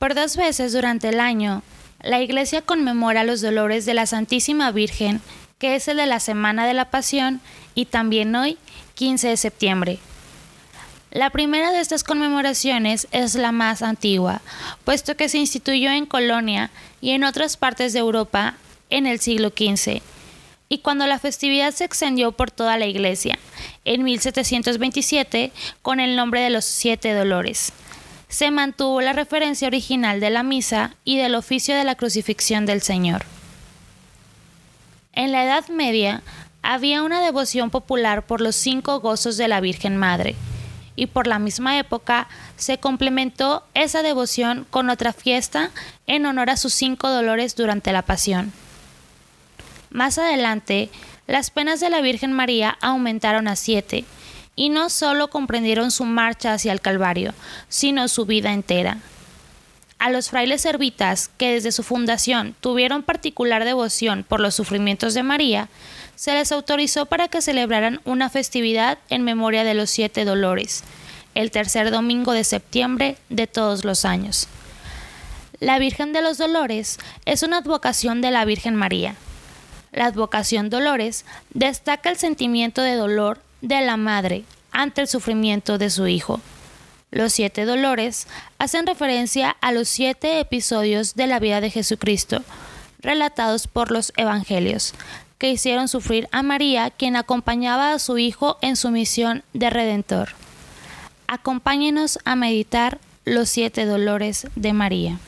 Por dos veces durante el año, la Iglesia conmemora los dolores de la Santísima Virgen, que es el de la Semana de la Pasión, y también hoy, 15 de septiembre. La primera de estas conmemoraciones es la más antigua, puesto que se instituyó en Colonia y en otras partes de Europa en el siglo XV, y cuando la festividad se extendió por toda la Iglesia, en 1727, con el nombre de los Siete Dolores. Se mantuvo la referencia original de la misa y del oficio de la crucifixión del Señor. En la Edad Media había una devoción popular por los cinco gozos de la Virgen Madre, y por la misma época se complementó esa devoción con otra fiesta en honor a sus cinco dolores durante la pasión. Más adelante, las penas de la Virgen María aumentaron a siete, y no solo comprendieron su marcha hacia el Calvario, sino su vida entera. A los frailes servitas, que desde su fundación tuvieron particular devoción por los sufrimientos de María, se les autorizó para que celebraran una festividad en memoria de los siete dolores, el tercer domingo de septiembre de todos los años. La Virgen de los Dolores es una advocación de la Virgen María. La advocación Dolores destaca el sentimiento de dolor de la madre ante el sufrimiento de su hijo. Los siete dolores hacen referencia a los siete episodios de la vida de Jesucristo, relatados por los Evangelios, que hicieron sufrir a María, quien acompañaba a su Hijo en su misión de Redentor. Acompáñenos a meditar los siete dolores de María.